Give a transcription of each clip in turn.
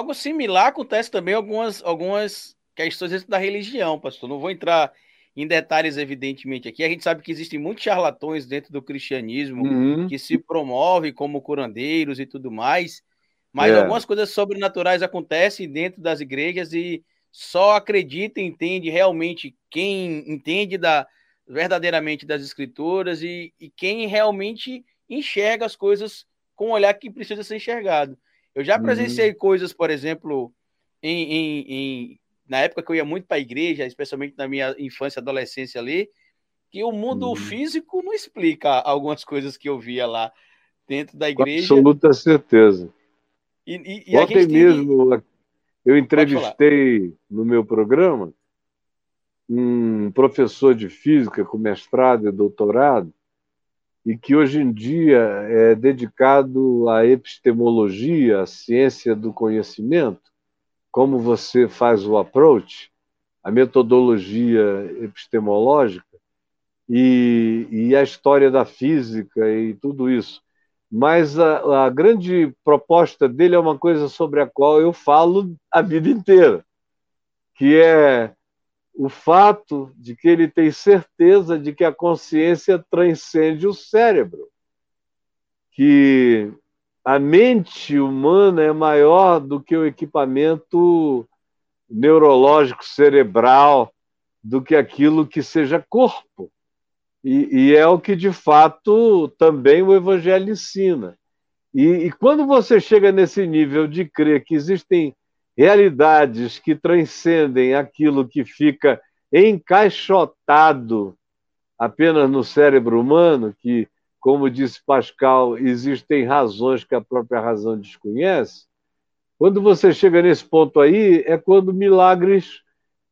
algo similar acontece também algumas, algumas questões dentro da religião, pastor. Não vou entrar em detalhes, evidentemente, aqui. A gente sabe que existem muitos charlatões dentro do cristianismo Uhum. que se promovem como curandeiros e tudo mais, mas É. algumas coisas sobrenaturais acontecem dentro das igrejas e só acredita e entende realmente quem entende da, verdadeiramente das escrituras e, e quem realmente enxerga as coisas com o olhar que precisa ser enxergado. Eu já Uhum. presenciei coisas, por exemplo, em, em- em- na época que eu ia muito para a igreja, especialmente na minha infância e adolescência ali, que o mundo Uhum. físico não explica algumas coisas que eu via lá dentro da Com igreja. absoluta certeza. E, e- e Ontem mesmo eu entrevistei no meu programa um professor de física com mestrado e doutorado e que hoje em dia é dedicado à epistemologia, à ciência do conhecimento, como você faz o approach, a metodologia epistemológica e, e a história da física e tudo isso. Mas a, a grande proposta dele é uma coisa sobre a qual eu falo a vida inteira, que é o fato de que ele tem certeza de que a consciência transcende o cérebro, que a mente humana é maior do que o equipamento neurológico cerebral, do que aquilo que seja corpo. E, e é o que, de fato, também o Evangelho ensina. E, e quando você chega nesse nível de crer que existem realidades que transcendem aquilo que fica encaixotado apenas no cérebro humano, que, como disse Pascal, existem razões que a própria razão desconhece. Quando você chega nesse ponto aí, é quando milagres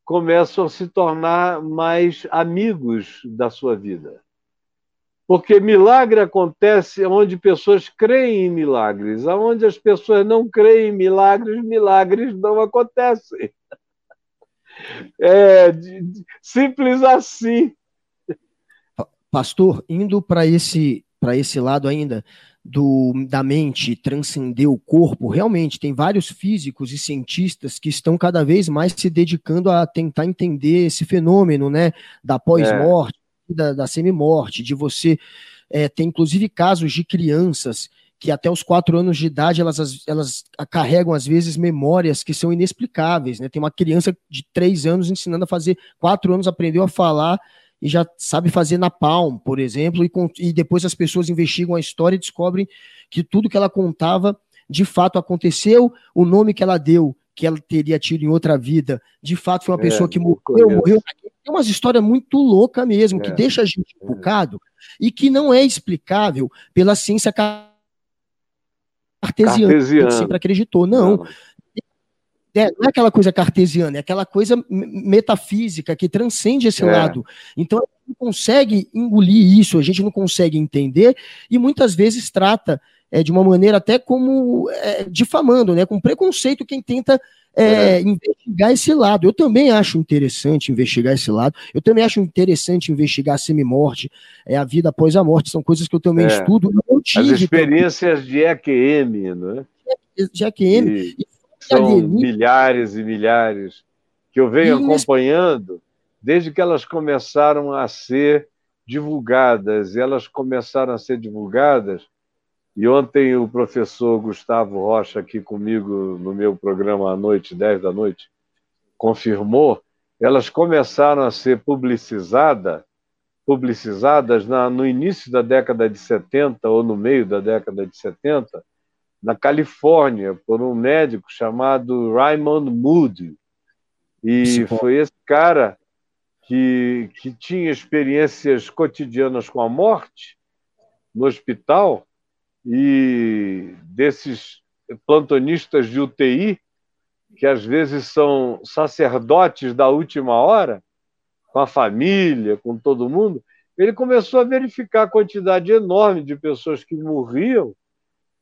começam a se tornar mais amigos da sua vida. Porque milagre acontece onde pessoas creem em milagres. Onde as pessoas não creem em milagres, milagres não acontecem. É simples assim. Pastor, indo para esse, esse lado ainda, do, da mente transcender o corpo, realmente tem vários físicos e cientistas que estão cada vez mais se dedicando a tentar entender esse fenômeno, né, da pós-morte, é. Da, da semi-morte, de você é, tem inclusive casos de crianças que até os quatro anos de idade elas, elas carregam às vezes memórias que são inexplicáveis, né? Tem uma criança de três anos ensinando a fazer, quatro anos aprendeu a falar e já sabe fazer na palm, por exemplo, e, e, depois as pessoas investigam a história e descobrem que tudo que ela contava de fato aconteceu, o nome que ela deu, que ela teria tido em outra vida, de fato foi uma pessoa é, que morreu, morreu. Tem umas histórias muito louca mesmo, é, que deixa a gente um bocado e que não é explicável pela ciência cartesiana, cartesiana. sempre acreditou. Não. não. É, não é aquela coisa cartesiana, é aquela coisa metafísica que transcende esse é. lado. Então, a gente não consegue engolir isso, a gente não consegue entender e muitas vezes trata é, de uma maneira até como é, difamando, né, com preconceito quem tenta é, investigar esse lado. Eu também acho interessante investigar esse lado. Eu também acho interessante investigar a semi-morte, é, a vida após a morte. São coisas que eu também estudo. Eu tive, As experiências também. de EQM, não é? De EQM. E são milhares e milhares que eu venho acompanhando desde que elas começaram a ser divulgadas. E elas começaram a ser divulgadas. E ontem o professor Gustavo Rocha, aqui comigo no meu programa à noite, 10 da noite, confirmou, elas começaram a ser publicizadas, publicizadas na, no início da década de 70 ou no meio da década de 70, na Califórnia, por um médico chamado Raymond Moody. E foi esse cara que, que tinha experiências cotidianas com a morte no hospital e desses plantonistas de UTI, que às vezes são sacerdotes da última hora, com a família, com todo mundo, ele começou a verificar a quantidade enorme de pessoas que morriam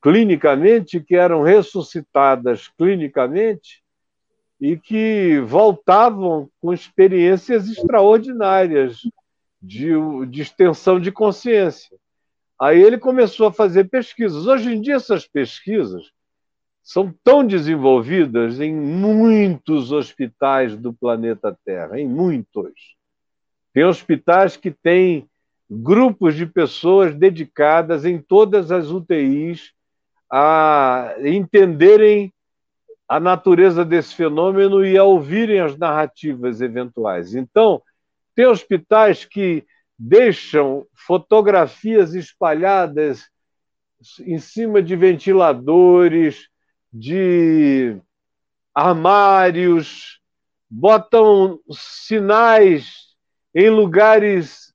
clinicamente, que eram ressuscitadas clinicamente e que voltavam com experiências extraordinárias de, de extensão de consciência. Aí ele começou a fazer pesquisas. Hoje em dia, essas pesquisas são tão desenvolvidas em muitos hospitais do planeta Terra, em muitos. Tem hospitais que têm grupos de pessoas dedicadas em todas as UTIs a entenderem a natureza desse fenômeno e a ouvirem as narrativas eventuais. Então, tem hospitais que deixam fotografias espalhadas em cima de ventiladores, de armários, botam sinais em lugares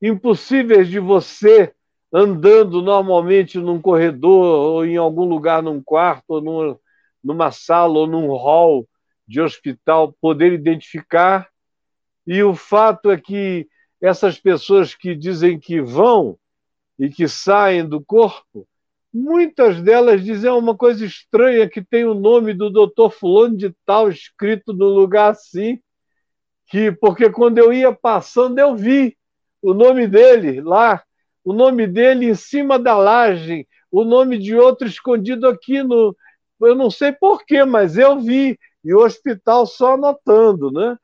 impossíveis de você andando normalmente num corredor ou em algum lugar num quarto ou numa, numa sala ou num hall de hospital poder identificar. E o fato é que essas pessoas que dizem que vão e que saem do corpo Muitas delas dizem uma coisa estranha que tem o nome do doutor fulano de tal escrito no lugar assim, que porque quando eu ia passando eu vi o nome dele lá, o nome dele em cima da laje, o nome de outro escondido aqui no, eu não sei porquê, mas eu vi e o hospital só anotando, né?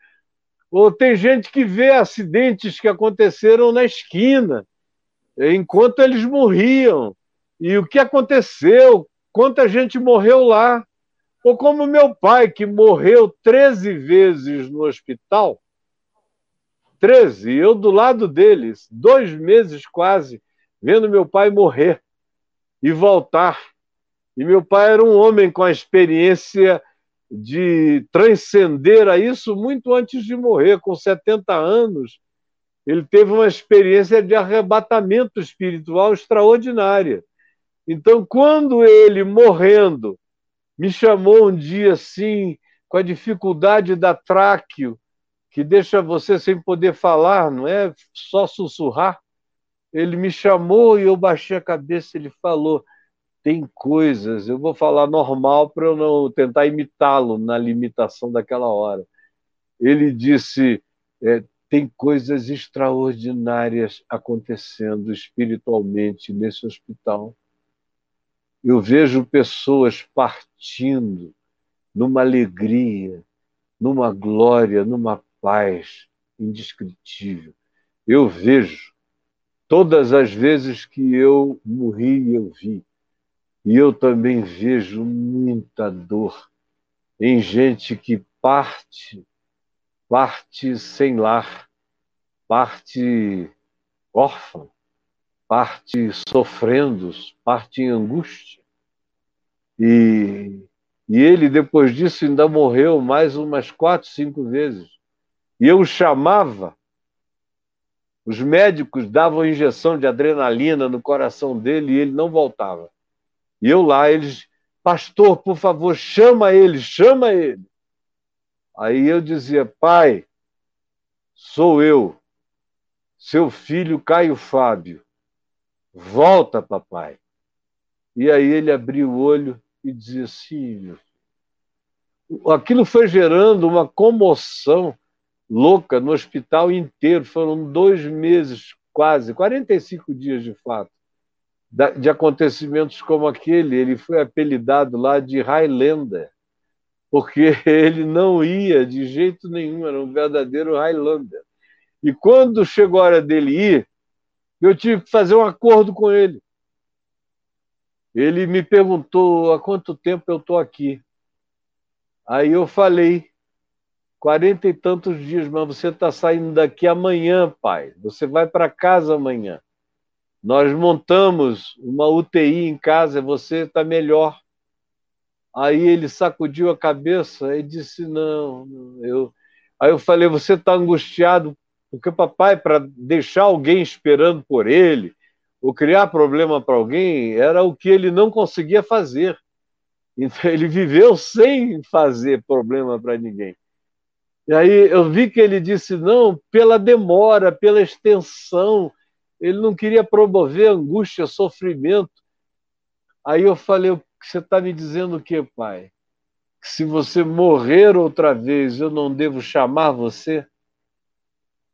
Ou tem gente que vê acidentes que aconteceram na esquina enquanto eles morriam e o que aconteceu, quanta gente morreu lá. Ou como meu pai, que morreu 13 vezes no hospital, 13, eu do lado deles, dois meses quase, vendo meu pai morrer e voltar. E meu pai era um homem com a experiência de transcender a isso muito antes de morrer, com 70 anos. Ele teve uma experiência de arrebatamento espiritual extraordinária. Então, quando ele, morrendo, me chamou um dia assim, com a dificuldade da tráqueo, que deixa você sem poder falar, não é só sussurrar. Ele me chamou e eu baixei a cabeça. Ele falou: tem coisas, eu vou falar normal para eu não tentar imitá-lo na limitação daquela hora. Ele disse: é, tem coisas extraordinárias acontecendo espiritualmente nesse hospital eu vejo pessoas partindo numa alegria, numa glória, numa paz indescritível. Eu vejo todas as vezes que eu morri, eu vi. E eu também vejo muita dor em gente que parte, parte sem lar, parte órfã, parte sofrendo, parte em angústia. E, e ele, depois disso, ainda morreu mais umas quatro, cinco vezes. E eu o chamava, os médicos davam injeção de adrenalina no coração dele e ele não voltava. E eu lá, eles, pastor, por favor, chama ele, chama ele. Aí eu dizia, pai, sou eu, seu filho Caio Fábio. Volta, papai. E aí ele abriu o olho e dizia assim: aquilo foi gerando uma comoção louca no hospital inteiro. Foram dois meses, quase, 45 dias de fato, de acontecimentos como aquele. Ele foi apelidado lá de Highlander, porque ele não ia de jeito nenhum, era um verdadeiro Highlander. E quando chegou a hora dele ir, eu tive que fazer um acordo com ele. Ele me perguntou há quanto tempo eu estou aqui. Aí eu falei, quarenta e tantos dias, mas você está saindo daqui amanhã, pai. Você vai para casa amanhã. Nós montamos uma UTI em casa, você está melhor. Aí ele sacudiu a cabeça e disse: Não, eu. Aí eu falei: Você está angustiado porque papai, para deixar alguém esperando por ele, ou criar problema para alguém, era o que ele não conseguia fazer. Então ele viveu sem fazer problema para ninguém. E aí eu vi que ele disse não pela demora, pela extensão. Ele não queria promover angústia, sofrimento. Aí eu falei: você está me dizendo o que, pai? Que se você morrer outra vez, eu não devo chamar você?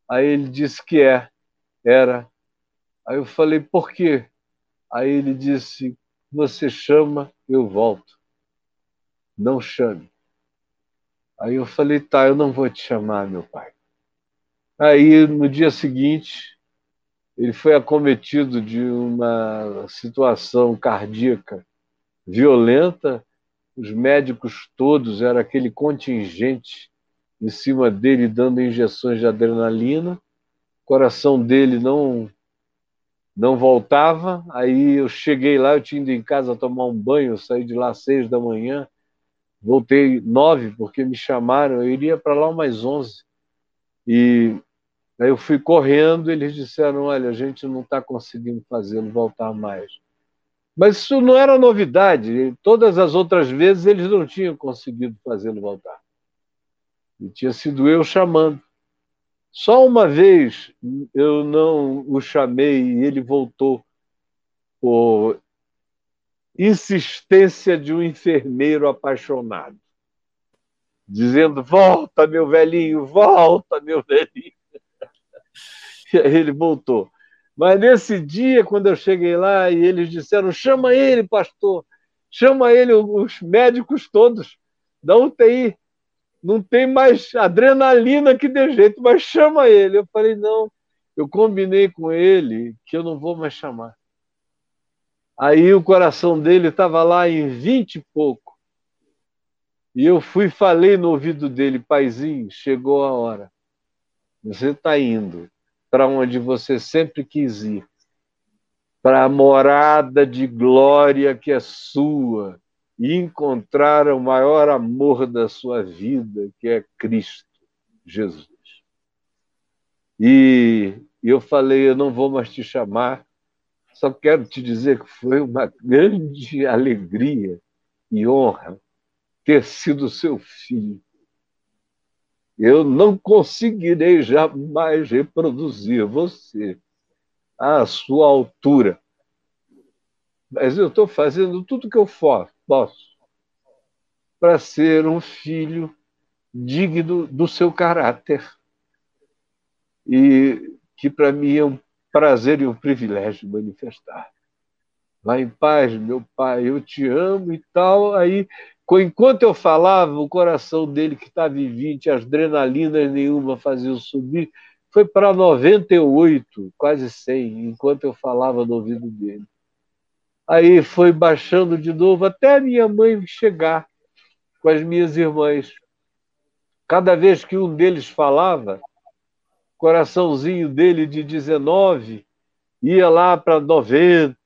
Aí ele disse que é, era. Aí eu falei, por quê? Aí ele disse, você chama, eu volto. não chame. Aí eu falei: Tá, eu não vou te chamar, meu pai. Aí no dia seguinte, ele foi acometido de uma situação cardíaca violenta. Os médicos todos, era aquele contingente em cima dele dando injeções de adrenalina. O coração dele não não voltava. Aí eu cheguei lá, eu tinha ido em casa tomar um banho, eu saí de lá às seis da manhã, voltei nove porque me chamaram, eu iria para lá umas onze. E aí eu fui correndo, eles disseram, olha, a gente não está conseguindo fazê-lo voltar mais. Mas isso não era novidade. Todas as outras vezes eles não tinham conseguido fazê-lo voltar. E tinha sido eu chamando. Só uma vez eu não o chamei e ele voltou por insistência de um enfermeiro apaixonado, dizendo: Volta, meu velhinho, volta, meu velhinho. Ele voltou. Mas nesse dia, quando eu cheguei lá e eles disseram: Chama ele, pastor, chama ele, os médicos todos da UTI não tem mais adrenalina que dê jeito, mas chama ele. Eu falei, não, eu combinei com ele que eu não vou mais chamar. Aí o coração dele estava lá em vinte e pouco. E eu fui falei no ouvido dele, paizinho, chegou a hora. Você está indo para onde você sempre quis ir, para a morada de glória que é sua, e encontrar o maior amor da sua vida, que é Cristo Jesus. E eu falei, eu não vou mais te chamar, só quero te dizer que foi uma grande alegria e honra ter sido seu filho. Eu não conseguirei jamais reproduzir você à sua altura, mas eu estou fazendo tudo que eu posso para ser um filho digno do seu caráter. E que para mim é um prazer e um privilégio manifestar. Vá em paz, meu pai, eu te amo e tal. Aí, enquanto eu falava, o coração dele, que estava em 20, as adrenalinas nenhuma faziam subir, foi para 98, quase 100, enquanto eu falava no ouvido dele. Aí foi baixando de novo até a minha mãe chegar com as minhas irmãs. Cada vez que um deles falava, o coraçãozinho dele de 19 ia lá para 90.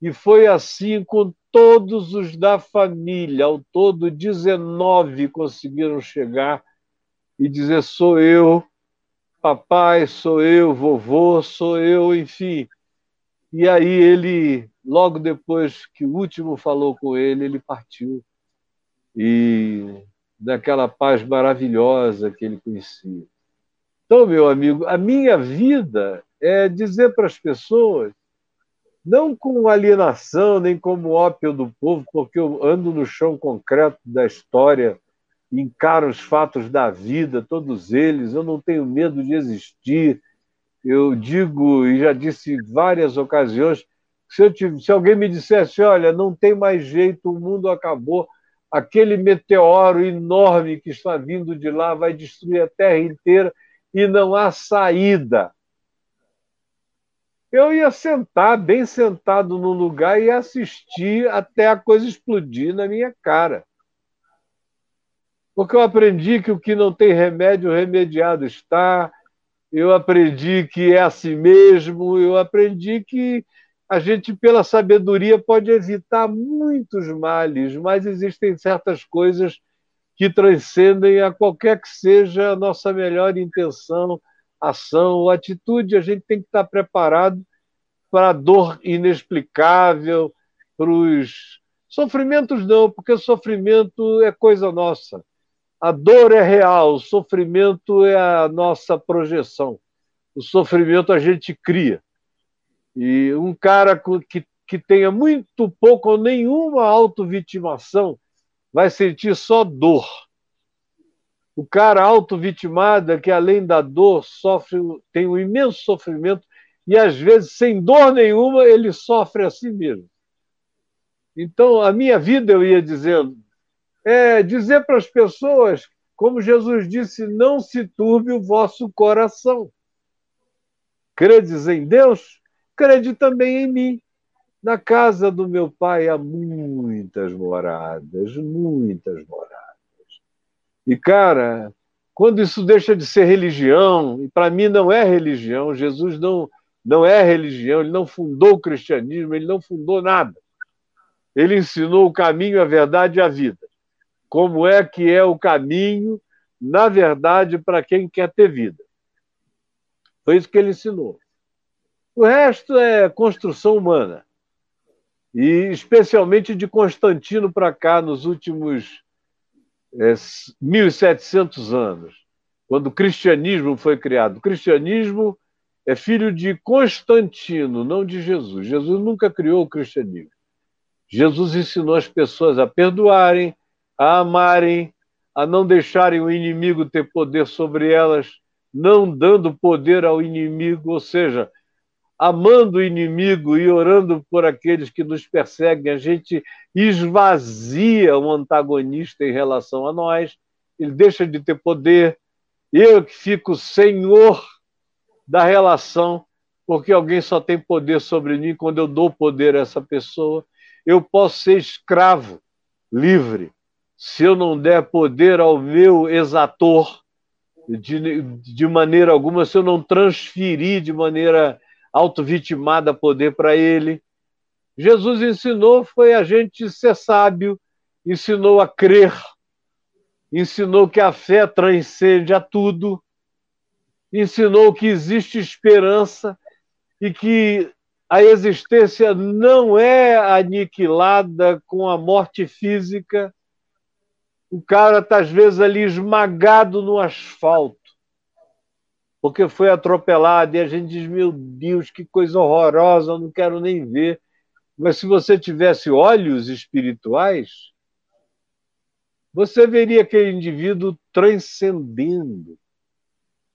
E foi assim com todos os da família. Ao todo, 19 conseguiram chegar e dizer: sou eu, papai, sou eu, vovô, sou eu, enfim. E aí ele logo depois que o último falou com ele, ele partiu. E daquela paz maravilhosa que ele conhecia. Então, meu amigo, a minha vida é dizer para as pessoas, não com alienação, nem como ópio do povo, porque eu ando no chão concreto da história, encaro os fatos da vida, todos eles, eu não tenho medo de existir. Eu digo, e já disse em várias ocasiões, se, se alguém me dissesse, olha, não tem mais jeito, o mundo acabou, aquele meteoro enorme que está vindo de lá vai destruir a Terra inteira e não há saída. Eu ia sentar, bem sentado no lugar, e assistir até a coisa explodir na minha cara. Porque eu aprendi que o que não tem remédio, remediado está. Eu aprendi que é assim mesmo. Eu aprendi que a gente, pela sabedoria, pode evitar muitos males, mas existem certas coisas que transcendem a qualquer que seja a nossa melhor intenção, ação ou atitude. A gente tem que estar preparado para a dor inexplicável, para os sofrimentos, não, porque sofrimento é coisa nossa. A dor é real, o sofrimento é a nossa projeção. O sofrimento a gente cria. E um cara que, que tenha muito pouco ou nenhuma autovitimação vai sentir só dor. O cara autovitimado é que, além da dor, sofre, tem um imenso sofrimento e, às vezes, sem dor nenhuma, ele sofre a si mesmo. Então, a minha vida, eu ia dizendo, é dizer para as pessoas, como Jesus disse, não se turbe o vosso coração. Credes em Deus? Crede também em mim. Na casa do meu pai há muitas moradas, muitas moradas. E, cara, quando isso deixa de ser religião, e para mim não é religião, Jesus não, não é religião, ele não fundou o cristianismo, ele não fundou nada. Ele ensinou o caminho, a verdade e a vida. Como é que é o caminho, na verdade, para quem quer ter vida. Foi isso que ele ensinou. O resto é construção humana. E especialmente de Constantino para cá, nos últimos é, 1.700 anos, quando o cristianismo foi criado. O cristianismo é filho de Constantino, não de Jesus. Jesus nunca criou o cristianismo. Jesus ensinou as pessoas a perdoarem, a amarem, a não deixarem o inimigo ter poder sobre elas, não dando poder ao inimigo, ou seja, amando o inimigo e orando por aqueles que nos perseguem, a gente esvazia o antagonista em relação a nós, ele deixa de ter poder, eu que fico senhor da relação, porque alguém só tem poder sobre mim quando eu dou poder a essa pessoa. Eu posso ser escravo, livre, se eu não der poder ao meu exator, de, de maneira alguma, se eu não transferir de maneira autovitimada poder para ele. Jesus ensinou foi a gente ser sábio, ensinou a crer, ensinou que a fé transcende a tudo, ensinou que existe esperança e que a existência não é aniquilada com a morte física. O cara está, às vezes, ali esmagado no asfalto porque foi atropelado e a gente diz: meu Deus, que coisa horrorosa, eu não quero nem ver. Mas se você tivesse olhos espirituais, você veria aquele indivíduo transcendendo.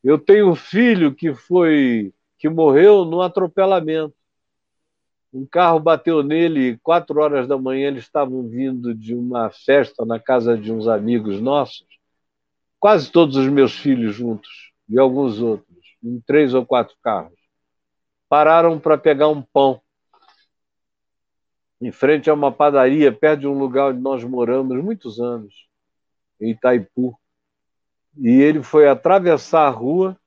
Eu tenho um filho que foi que morreu num atropelamento. Um carro bateu nele quatro horas da manhã. Eles estavam vindo de uma festa na casa de uns amigos nossos. Quase todos os meus filhos juntos e alguns outros, em três ou quatro carros. Pararam para pegar um pão em frente a uma padaria, perto de um lugar onde nós moramos muitos anos, em Itaipu. E ele foi atravessar a rua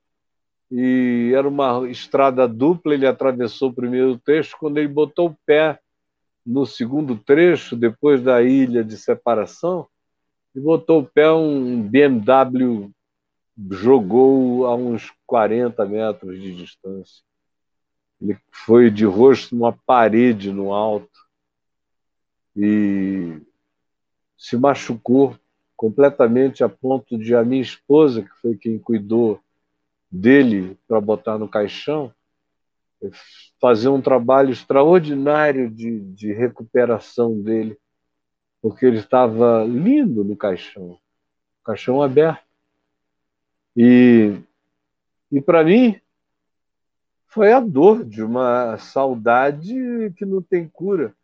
e era uma estrada dupla, ele atravessou o primeiro trecho, quando ele botou o pé no segundo trecho, depois da ilha de separação, e botou o pé um BMW jogou a uns 40 metros de distância. Ele foi de rosto numa parede no alto e se machucou completamente a ponto de a minha esposa, que foi quem cuidou dele para botar no caixão, fazer um trabalho extraordinário de, de recuperação dele, porque ele estava lindo no caixão, caixão aberto. E, e para mim, foi a dor de uma saudade que não tem cura.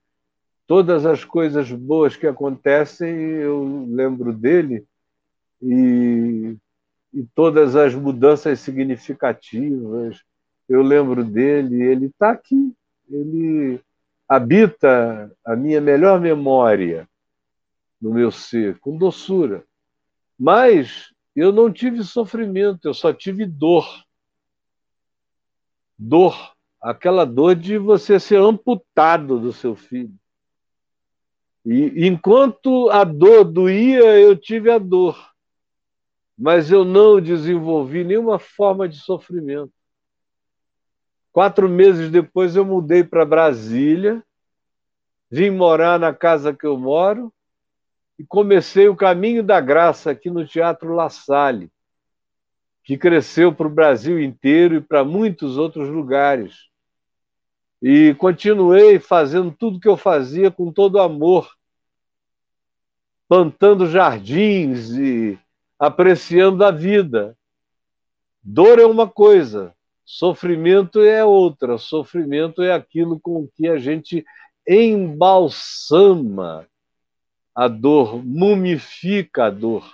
Todas as coisas boas que acontecem, eu lembro dele, e, e todas as mudanças significativas, eu lembro dele, ele está aqui, ele habita a minha melhor memória no meu ser, com doçura. Mas eu não tive sofrimento, eu só tive dor. Dor, aquela dor de você ser amputado do seu filho. E enquanto a dor doía, eu tive a dor, mas eu não desenvolvi nenhuma forma de sofrimento. Quatro meses depois, eu mudei para Brasília, vim morar na casa que eu moro, e comecei o caminho da graça aqui no Teatro La Salle, que cresceu para o Brasil inteiro e para muitos outros lugares. E continuei fazendo tudo que eu fazia com todo amor, plantando jardins e apreciando a vida. Dor é uma coisa, sofrimento é outra. Sofrimento é aquilo com que a gente embalsama a dor, mumifica a dor.